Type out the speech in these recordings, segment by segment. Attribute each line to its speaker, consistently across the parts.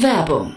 Speaker 1: Werbung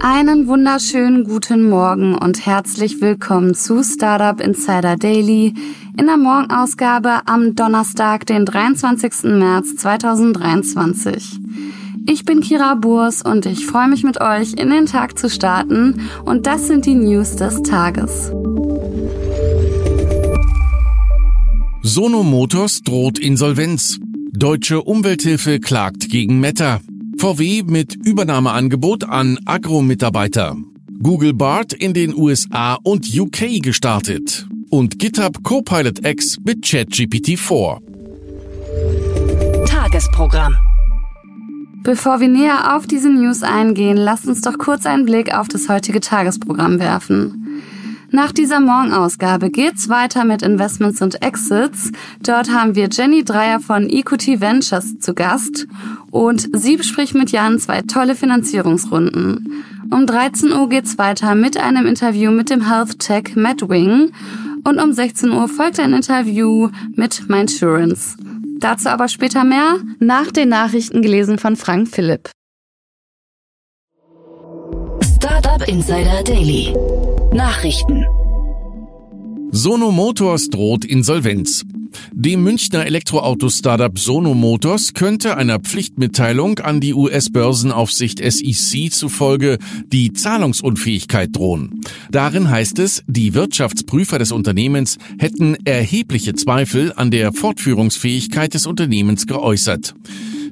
Speaker 2: Einen wunderschönen guten Morgen und herzlich willkommen zu Startup Insider Daily in der Morgenausgabe am Donnerstag, den 23. März 2023. Ich bin Kira Burs und ich freue mich mit euch in den Tag zu starten und das sind die News des Tages.
Speaker 3: Sono Motors droht Insolvenz. Deutsche Umwelthilfe klagt gegen Meta. VW mit Übernahmeangebot an Agro-Mitarbeiter. Google Bart in den USA und UK gestartet. Und GitHub Copilot X mit ChatGPT 4.
Speaker 4: Tagesprogramm.
Speaker 2: Bevor wir näher auf diese News eingehen, lasst uns doch kurz einen Blick auf das heutige Tagesprogramm werfen. Nach dieser Morgenausgabe geht's weiter mit Investments und Exits. Dort haben wir Jenny Dreier von Equity Ventures zu Gast und sie bespricht mit Jan zwei tolle Finanzierungsrunden. Um 13 Uhr geht's weiter mit einem Interview mit dem Health Tech Matt Wing und um 16 Uhr folgt ein Interview mit Mindsurance. Dazu aber später mehr, nach den Nachrichten gelesen von Frank Philipp.
Speaker 4: Startup Insider Daily. Nachrichten.
Speaker 3: Sono Motors droht Insolvenz. Dem Münchner Elektroauto-Startup Sono Motors könnte einer Pflichtmitteilung an die US-Börsenaufsicht SEC zufolge die Zahlungsunfähigkeit drohen. Darin heißt es, die Wirtschaftsprüfer des Unternehmens hätten erhebliche Zweifel an der Fortführungsfähigkeit des Unternehmens geäußert.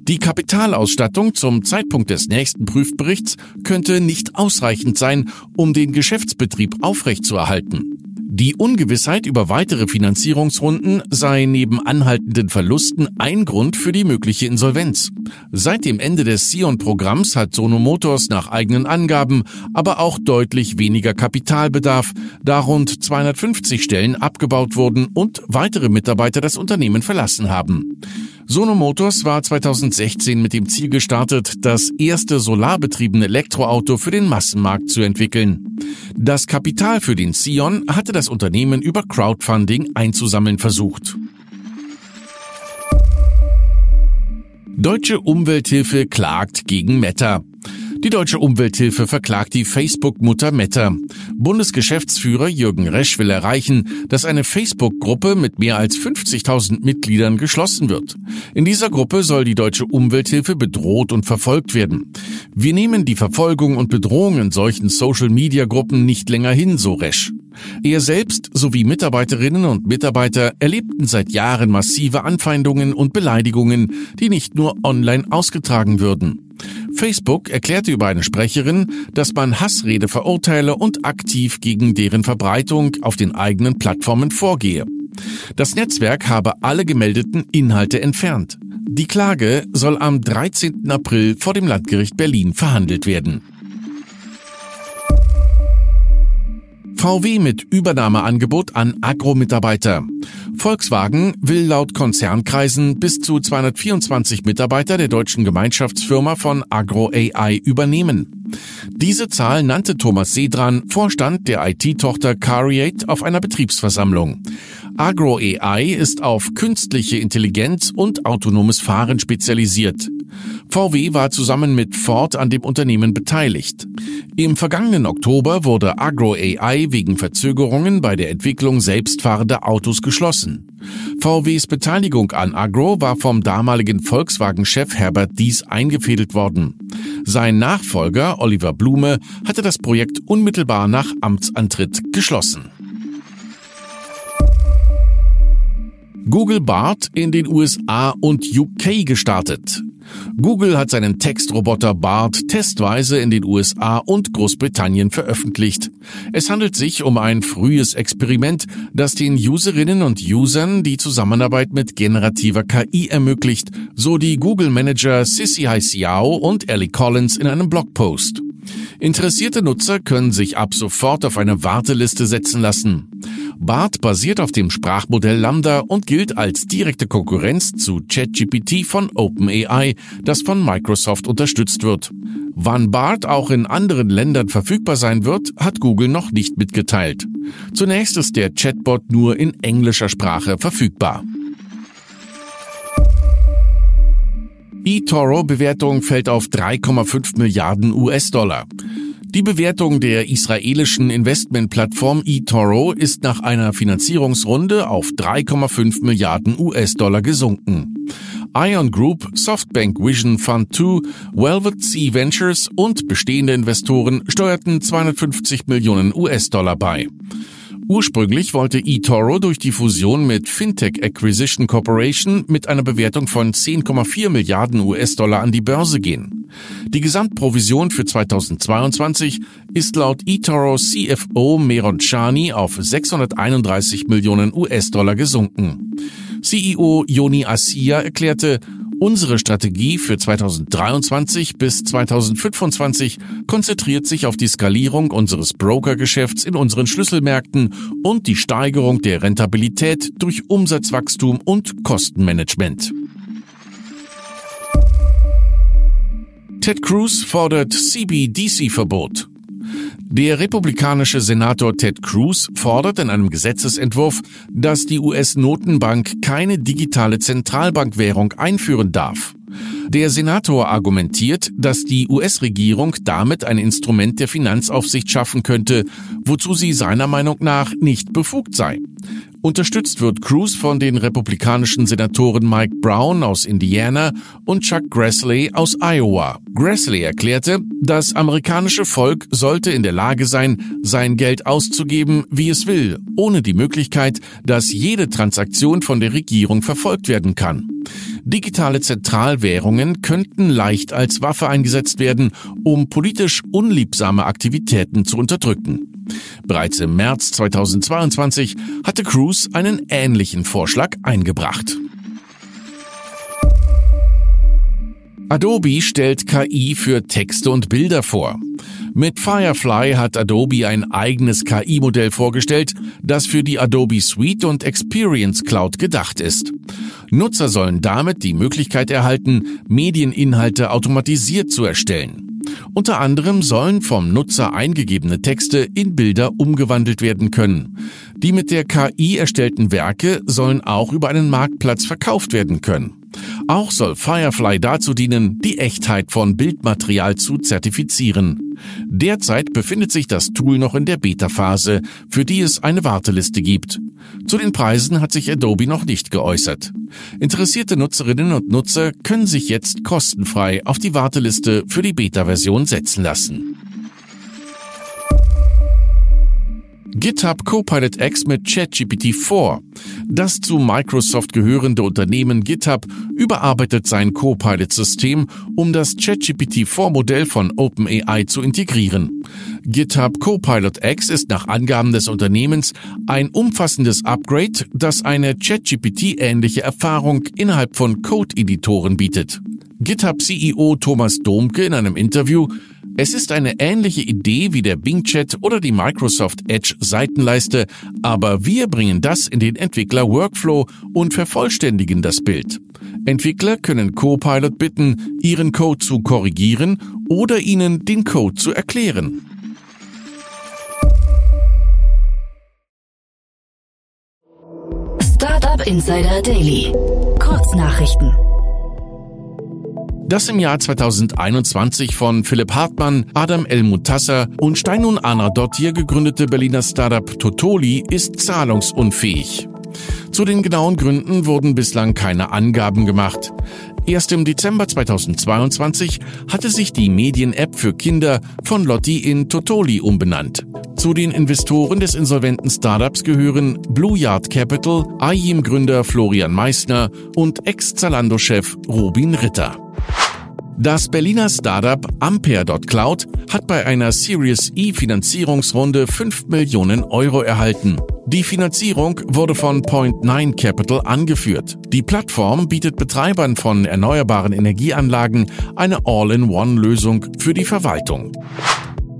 Speaker 3: Die Kapitalausstattung zum Zeitpunkt des nächsten Prüfberichts könnte nicht ausreichend sein, um den Geschäftsbetrieb aufrechtzuerhalten. Die Ungewissheit über weitere Finanzierungsrunden sei neben anhaltenden Verlusten ein Grund für die mögliche Insolvenz. Seit dem Ende des Sion-Programms hat Sono Motors nach eigenen Angaben aber auch deutlich weniger Kapitalbedarf, da rund 250 Stellen abgebaut wurden und weitere Mitarbeiter das Unternehmen verlassen haben. Sono Motors war 2016 mit dem Ziel gestartet, das erste solarbetriebene Elektroauto für den Massenmarkt zu entwickeln. Das Kapital für den Sion hatte das Unternehmen über Crowdfunding einzusammeln versucht. Deutsche Umwelthilfe klagt gegen Meta. Die Deutsche Umwelthilfe verklagt die Facebook-Mutter Meta. Bundesgeschäftsführer Jürgen Resch will erreichen, dass eine Facebook-Gruppe mit mehr als 50.000 Mitgliedern geschlossen wird. In dieser Gruppe soll die Deutsche Umwelthilfe bedroht und verfolgt werden. Wir nehmen die Verfolgung und Bedrohung in solchen Social-Media-Gruppen nicht länger hin, so Resch. Er selbst sowie Mitarbeiterinnen und Mitarbeiter erlebten seit Jahren massive Anfeindungen und Beleidigungen, die nicht nur online ausgetragen würden. Facebook erklärte über eine Sprecherin, dass man Hassrede verurteile und aktiv gegen deren Verbreitung auf den eigenen Plattformen vorgehe. Das Netzwerk habe alle gemeldeten Inhalte entfernt. Die Klage soll am 13. April vor dem Landgericht Berlin verhandelt werden. VW mit Übernahmeangebot an Agro-Mitarbeiter. Volkswagen will laut Konzernkreisen bis zu 224 Mitarbeiter der deutschen Gemeinschaftsfirma von Agro AI übernehmen. Diese Zahl nannte Thomas Sedran, Vorstand der IT-Tochter Cariate, auf einer Betriebsversammlung. Agro AI ist auf künstliche Intelligenz und autonomes Fahren spezialisiert. VW war zusammen mit Ford an dem Unternehmen beteiligt. Im vergangenen Oktober wurde Agro AI wegen Verzögerungen bei der Entwicklung selbstfahrender Autos geschlossen. VWs Beteiligung an Agro war vom damaligen Volkswagen-Chef Herbert Dies eingefädelt worden. Sein Nachfolger Oliver Blume hatte das Projekt unmittelbar nach Amtsantritt geschlossen. Google Bart in den USA und UK gestartet. Google hat seinen Textroboter Bart testweise in den USA und Großbritannien veröffentlicht. Es handelt sich um ein frühes Experiment, das den Userinnen und Usern die Zusammenarbeit mit generativer KI ermöglicht, so die Google-Manager Sissy Haixiao und Ellie Collins in einem Blogpost. Interessierte Nutzer können sich ab sofort auf eine Warteliste setzen lassen. BART basiert auf dem Sprachmodell Lambda und gilt als direkte Konkurrenz zu ChatGPT von OpenAI, das von Microsoft unterstützt wird. Wann BART auch in anderen Ländern verfügbar sein wird, hat Google noch nicht mitgeteilt. Zunächst ist der Chatbot nur in englischer Sprache verfügbar. eToro-Bewertung fällt auf 3,5 Milliarden US-Dollar. Die Bewertung der israelischen Investmentplattform eToro ist nach einer Finanzierungsrunde auf 3,5 Milliarden US-Dollar gesunken. Ion Group, Softbank Vision Fund 2, Velvet Sea Ventures und bestehende Investoren steuerten 250 Millionen US-Dollar bei. Ursprünglich wollte eToro durch die Fusion mit Fintech Acquisition Corporation mit einer Bewertung von 10,4 Milliarden US-Dollar an die Börse gehen. Die Gesamtprovision für 2022 ist laut eToro CFO Meron Chani auf 631 Millionen US-Dollar gesunken. CEO Yoni Asia erklärte, Unsere Strategie für 2023 bis 2025 konzentriert sich auf die Skalierung unseres Brokergeschäfts in unseren Schlüsselmärkten und die Steigerung der Rentabilität durch Umsatzwachstum und Kostenmanagement. Ted Cruz fordert CBDC-Verbot. Der republikanische Senator Ted Cruz fordert in einem Gesetzesentwurf, dass die US-Notenbank keine digitale Zentralbankwährung einführen darf. Der Senator argumentiert, dass die US-Regierung damit ein Instrument der Finanzaufsicht schaffen könnte, wozu sie seiner Meinung nach nicht befugt sei. Unterstützt wird Cruz von den republikanischen Senatoren Mike Brown aus Indiana und Chuck Grassley aus Iowa. Grassley erklärte, das amerikanische Volk sollte in der Lage sein, sein Geld auszugeben, wie es will, ohne die Möglichkeit, dass jede Transaktion von der Regierung verfolgt werden kann. Digitale Zentralwährungen könnten leicht als Waffe eingesetzt werden, um politisch unliebsame Aktivitäten zu unterdrücken. Bereits im März 2022 hatte Cruz einen ähnlichen Vorschlag eingebracht. Adobe stellt KI für Texte und Bilder vor. Mit Firefly hat Adobe ein eigenes KI-Modell vorgestellt, das für die Adobe Suite und Experience Cloud gedacht ist. Nutzer sollen damit die Möglichkeit erhalten, Medieninhalte automatisiert zu erstellen. Unter anderem sollen vom Nutzer eingegebene Texte in Bilder umgewandelt werden können. Die mit der KI erstellten Werke sollen auch über einen Marktplatz verkauft werden können. Auch soll Firefly dazu dienen, die Echtheit von Bildmaterial zu zertifizieren. Derzeit befindet sich das Tool noch in der Beta-Phase, für die es eine Warteliste gibt. Zu den Preisen hat sich Adobe noch nicht geäußert. Interessierte Nutzerinnen und Nutzer können sich jetzt kostenfrei auf die Warteliste für die Beta-Version setzen lassen. GitHub Copilot X mit ChatGPT 4. Das zu Microsoft gehörende Unternehmen GitHub überarbeitet sein Copilot-System, um das ChatGPT 4 Modell von OpenAI zu integrieren. GitHub Copilot X ist nach Angaben des Unternehmens ein umfassendes Upgrade, das eine ChatGPT-ähnliche Erfahrung innerhalb von Code-Editoren bietet. GitHub CEO Thomas Domke in einem Interview es ist eine ähnliche Idee wie der Bing Chat oder die Microsoft Edge Seitenleiste, aber wir bringen das in den Entwickler Workflow und vervollständigen das Bild. Entwickler können Copilot bitten, ihren Code zu korrigieren oder ihnen den Code zu erklären.
Speaker 4: Startup Insider Daily. Kurznachrichten.
Speaker 3: Das im Jahr 2021 von Philipp Hartmann, Adam El Mutasser und Steinun Anadottir gegründete Berliner Startup Totoli ist zahlungsunfähig. Zu den genauen Gründen wurden bislang keine Angaben gemacht. Erst im Dezember 2022 hatte sich die Medien-App für Kinder von Lotti in Totoli umbenannt. Zu den Investoren des insolventen Startups gehören Blue Yard Capital, AIM-Gründer Florian Meissner und Ex-Zalando-Chef Robin Ritter. Das Berliner Startup Ampere.cloud hat bei einer Series E Finanzierungsrunde 5 Millionen Euro erhalten. Die Finanzierung wurde von Point9 Capital angeführt. Die Plattform bietet Betreibern von erneuerbaren Energieanlagen eine All-in-One-Lösung für die Verwaltung.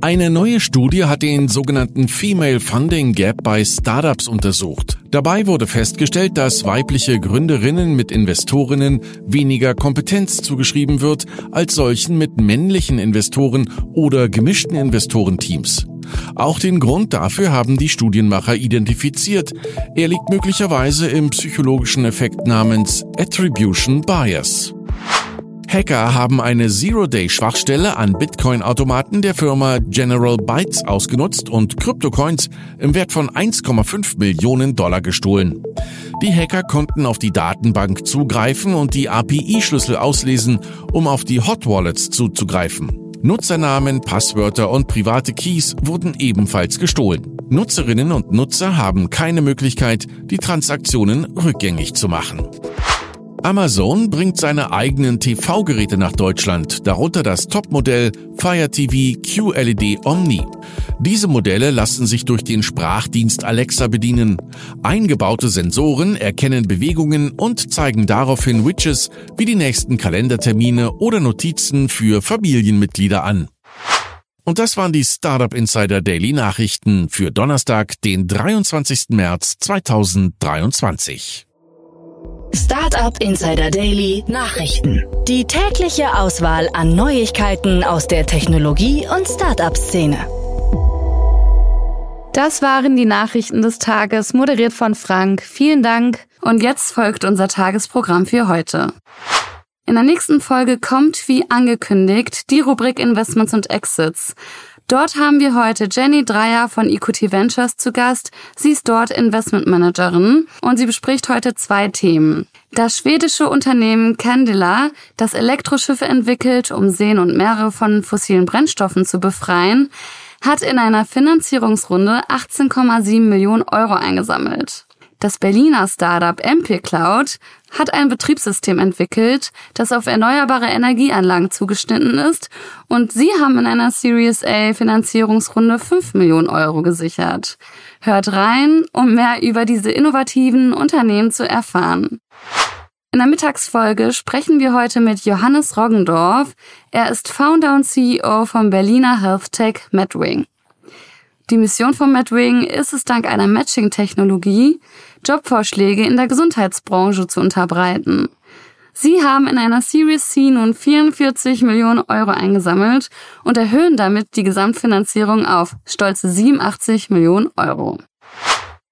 Speaker 3: Eine neue Studie hat den sogenannten Female Funding Gap bei Startups untersucht. Dabei wurde festgestellt, dass weibliche Gründerinnen mit Investorinnen weniger Kompetenz zugeschrieben wird als solchen mit männlichen Investoren oder gemischten Investorenteams. Auch den Grund dafür haben die Studienmacher identifiziert. Er liegt möglicherweise im psychologischen Effekt namens Attribution Bias. Hacker haben eine Zero-Day-Schwachstelle an Bitcoin-Automaten der Firma General Bytes ausgenutzt und Kryptocoins im Wert von 1,5 Millionen Dollar gestohlen. Die Hacker konnten auf die Datenbank zugreifen und die API-Schlüssel auslesen, um auf die Hot Wallets zuzugreifen. Nutzernamen, Passwörter und private Keys wurden ebenfalls gestohlen. Nutzerinnen und Nutzer haben keine Möglichkeit, die Transaktionen rückgängig zu machen. Amazon bringt seine eigenen TV-Geräte nach Deutschland, darunter das Topmodell Fire TV QLED Omni. Diese Modelle lassen sich durch den Sprachdienst Alexa bedienen. Eingebaute Sensoren erkennen Bewegungen und zeigen daraufhin Widgets wie die nächsten Kalendertermine oder Notizen für Familienmitglieder an. Und das waren die Startup Insider Daily Nachrichten für Donnerstag, den 23. März 2023.
Speaker 4: Startup Insider Daily Nachrichten. Die tägliche Auswahl an Neuigkeiten aus der Technologie- und Startup-Szene.
Speaker 2: Das waren die Nachrichten des Tages, moderiert von Frank. Vielen Dank. Und jetzt folgt unser Tagesprogramm für heute. In der nächsten Folge kommt, wie angekündigt, die Rubrik Investments und Exits. Dort haben wir heute Jenny Dreier von EQT Ventures zu Gast. Sie ist dort Investmentmanagerin und sie bespricht heute zwei Themen. Das schwedische Unternehmen Candela, das Elektroschiffe entwickelt, um Seen und Meere von fossilen Brennstoffen zu befreien, hat in einer Finanzierungsrunde 18,7 Millionen Euro eingesammelt. Das Berliner Startup MP Cloud hat ein Betriebssystem entwickelt, das auf erneuerbare Energieanlagen zugeschnitten ist und sie haben in einer Series A Finanzierungsrunde 5 Millionen Euro gesichert. Hört rein, um mehr über diese innovativen Unternehmen zu erfahren. In der Mittagsfolge sprechen wir heute mit Johannes Roggendorf. Er ist Founder und CEO vom Berliner Health Tech Medwing. Die Mission von Medwing ist es dank einer Matching-Technologie, Jobvorschläge in der Gesundheitsbranche zu unterbreiten. Sie haben in einer Series C nun 44 Millionen Euro eingesammelt und erhöhen damit die Gesamtfinanzierung auf stolze 87 Millionen Euro.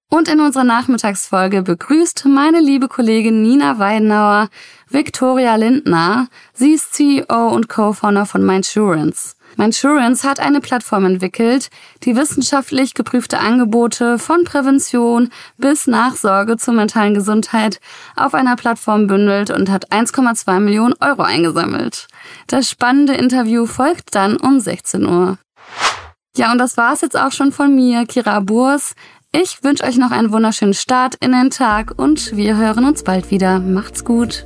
Speaker 2: Und in unserer Nachmittagsfolge begrüßt meine liebe Kollegin Nina Weidenauer Victoria Lindner. Sie ist CEO und Co-Founder von Mindsurance. Mindsurance hat eine Plattform entwickelt, die wissenschaftlich geprüfte Angebote von Prävention bis Nachsorge zur mentalen Gesundheit auf einer Plattform bündelt und hat 1,2 Millionen Euro eingesammelt. Das spannende Interview folgt dann um 16 Uhr. Ja, und das war's jetzt auch schon von mir, Kira Burs. Ich wünsche euch noch einen wunderschönen Start in den Tag und wir hören uns bald wieder. Macht's gut.